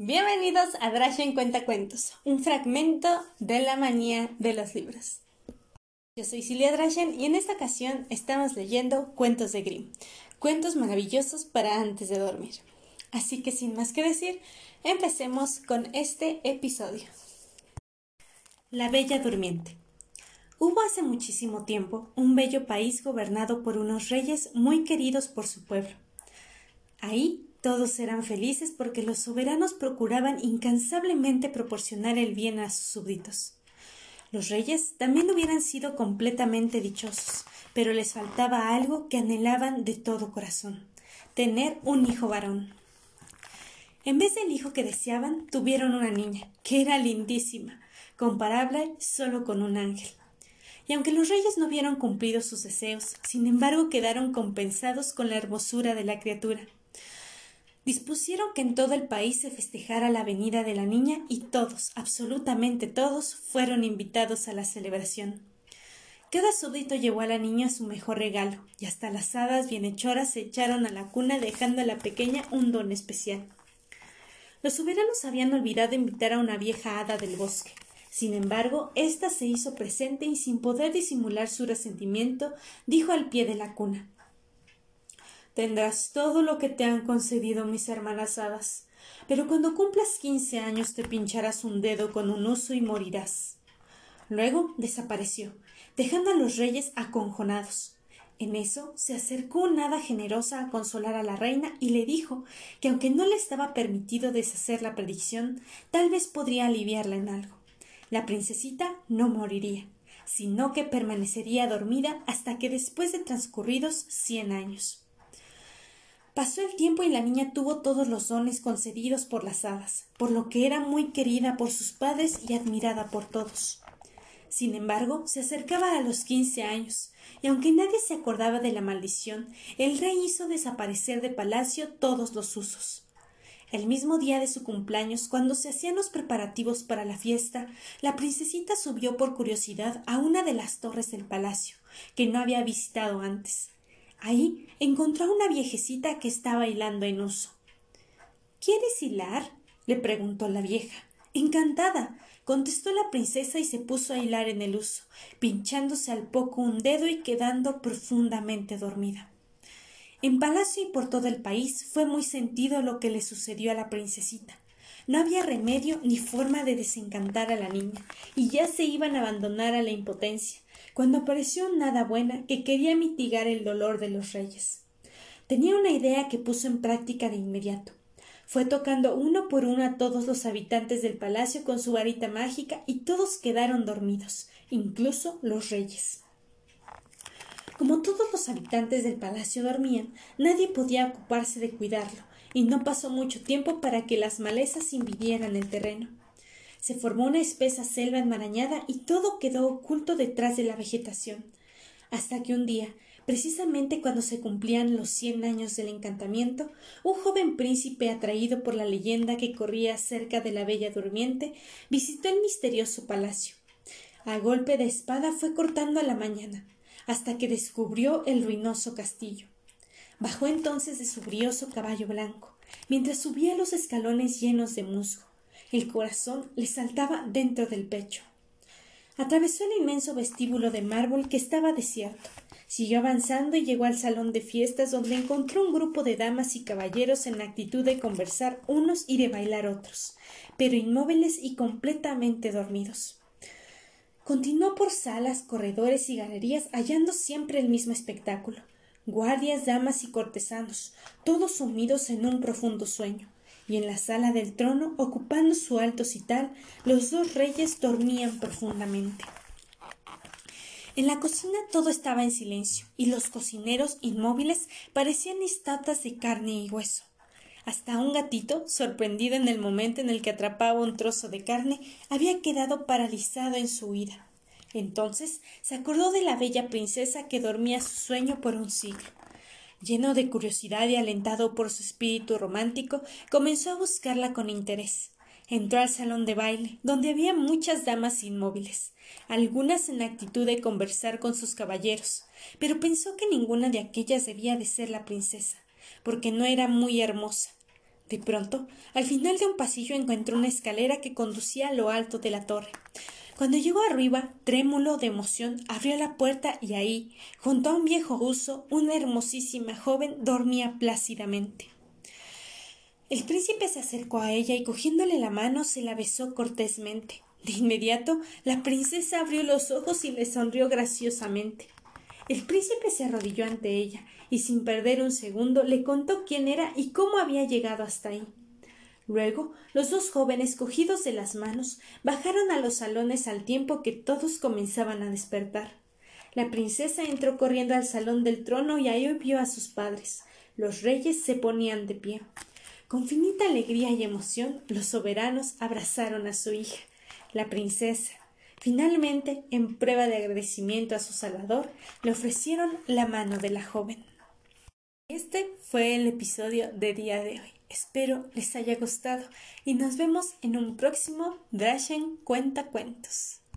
Bienvenidos a Drashen Cuenta Cuentos, un fragmento de la manía de los libros. Yo soy Silvia Drashen y en esta ocasión estamos leyendo Cuentos de Grimm, cuentos maravillosos para antes de dormir. Así que sin más que decir, empecemos con este episodio. La Bella Durmiente. Hubo hace muchísimo tiempo un bello país gobernado por unos reyes muy queridos por su pueblo. Ahí todos eran felices porque los soberanos procuraban incansablemente proporcionar el bien a sus súbditos. Los reyes también hubieran sido completamente dichosos, pero les faltaba algo que anhelaban de todo corazón tener un hijo varón. En vez del hijo que deseaban, tuvieron una niña, que era lindísima, comparable solo con un ángel. Y aunque los reyes no vieron cumplidos sus deseos, sin embargo quedaron compensados con la hermosura de la criatura dispusieron que en todo el país se festejara la venida de la niña y todos, absolutamente todos, fueron invitados a la celebración. Cada súbdito llevó a la niña su mejor regalo, y hasta las hadas bienhechoras se echaron a la cuna dejando a la pequeña un don especial. Los soberanos habían olvidado invitar a una vieja hada del bosque. Sin embargo, ésta se hizo presente y sin poder disimular su resentimiento, dijo al pie de la cuna Tendrás todo lo que te han concedido mis hermanas hadas, pero cuando cumplas quince años te pincharás un dedo con un uso y morirás. Luego desapareció, dejando a los reyes aconjonados. En eso se acercó una hada generosa a consolar a la reina y le dijo que aunque no le estaba permitido deshacer la predicción, tal vez podría aliviarla en algo. La princesita no moriría, sino que permanecería dormida hasta que después de transcurridos cien años. Pasó el tiempo y la niña tuvo todos los dones concedidos por las hadas, por lo que era muy querida por sus padres y admirada por todos. Sin embargo, se acercaba a los quince años, y aunque nadie se acordaba de la maldición, el rey hizo desaparecer de palacio todos los usos. El mismo día de su cumpleaños, cuando se hacían los preparativos para la fiesta, la princesita subió por curiosidad a una de las torres del palacio, que no había visitado antes. Ahí encontró a una viejecita que estaba hilando en uso. ¿Quieres hilar? le preguntó la vieja. Encantada, contestó la princesa y se puso a hilar en el uso, pinchándose al poco un dedo y quedando profundamente dormida. En palacio y por todo el país fue muy sentido lo que le sucedió a la princesita. No había remedio ni forma de desencantar a la niña, y ya se iban a abandonar a la impotencia, cuando apareció nada buena que quería mitigar el dolor de los reyes. Tenía una idea que puso en práctica de inmediato. Fue tocando uno por uno a todos los habitantes del palacio con su varita mágica y todos quedaron dormidos, incluso los reyes. Como todos los habitantes del palacio dormían, nadie podía ocuparse de cuidarlo, y no pasó mucho tiempo para que las malezas invadieran el terreno. Se formó una espesa selva enmarañada y todo quedó oculto detrás de la vegetación, hasta que un día, precisamente cuando se cumplían los cien años del encantamiento, un joven príncipe atraído por la leyenda que corría cerca de la bella durmiente, visitó el misterioso palacio. A golpe de espada fue cortando a la mañana, hasta que descubrió el ruinoso castillo. Bajó entonces de su brioso caballo blanco, mientras subía los escalones llenos de musgo. El corazón le saltaba dentro del pecho. Atravesó el inmenso vestíbulo de mármol que estaba desierto. Siguió avanzando y llegó al salón de fiestas donde encontró un grupo de damas y caballeros en actitud de conversar unos y de bailar otros, pero inmóviles y completamente dormidos. Continuó por salas, corredores y galerías hallando siempre el mismo espectáculo guardias, damas y cortesanos, todos sumidos en un profundo sueño y en la sala del trono, ocupando su alto cital, los dos reyes dormían profundamente. En la cocina todo estaba en silencio, y los cocineros inmóviles parecían estatuas de carne y hueso. Hasta un gatito, sorprendido en el momento en el que atrapaba un trozo de carne, había quedado paralizado en su huida. Entonces se acordó de la bella princesa que dormía su sueño por un siglo. Lleno de curiosidad y alentado por su espíritu romántico, comenzó a buscarla con interés. Entró al salón de baile, donde había muchas damas inmóviles, algunas en actitud de conversar con sus caballeros, pero pensó que ninguna de aquellas debía de ser la princesa, porque no era muy hermosa. De pronto, al final de un pasillo encontró una escalera que conducía a lo alto de la torre. Cuando llegó arriba, trémulo de emoción, abrió la puerta y ahí, junto a un viejo ruso, una hermosísima joven dormía plácidamente. El príncipe se acercó a ella y cogiéndole la mano se la besó cortésmente. De inmediato, la princesa abrió los ojos y le sonrió graciosamente. El príncipe se arrodilló ante ella y sin perder un segundo le contó quién era y cómo había llegado hasta ahí. Luego, los dos jóvenes, cogidos de las manos, bajaron a los salones al tiempo que todos comenzaban a despertar. La princesa entró corriendo al salón del trono y ahí vio a sus padres. Los reyes se ponían de pie. Con finita alegría y emoción, los soberanos abrazaron a su hija. La princesa, Finalmente, en prueba de agradecimiento a su salvador, le ofrecieron la mano de la joven. Este fue el episodio de día de hoy. Espero les haya gustado y nos vemos en un próximo Drashen Cuenta Cuentos.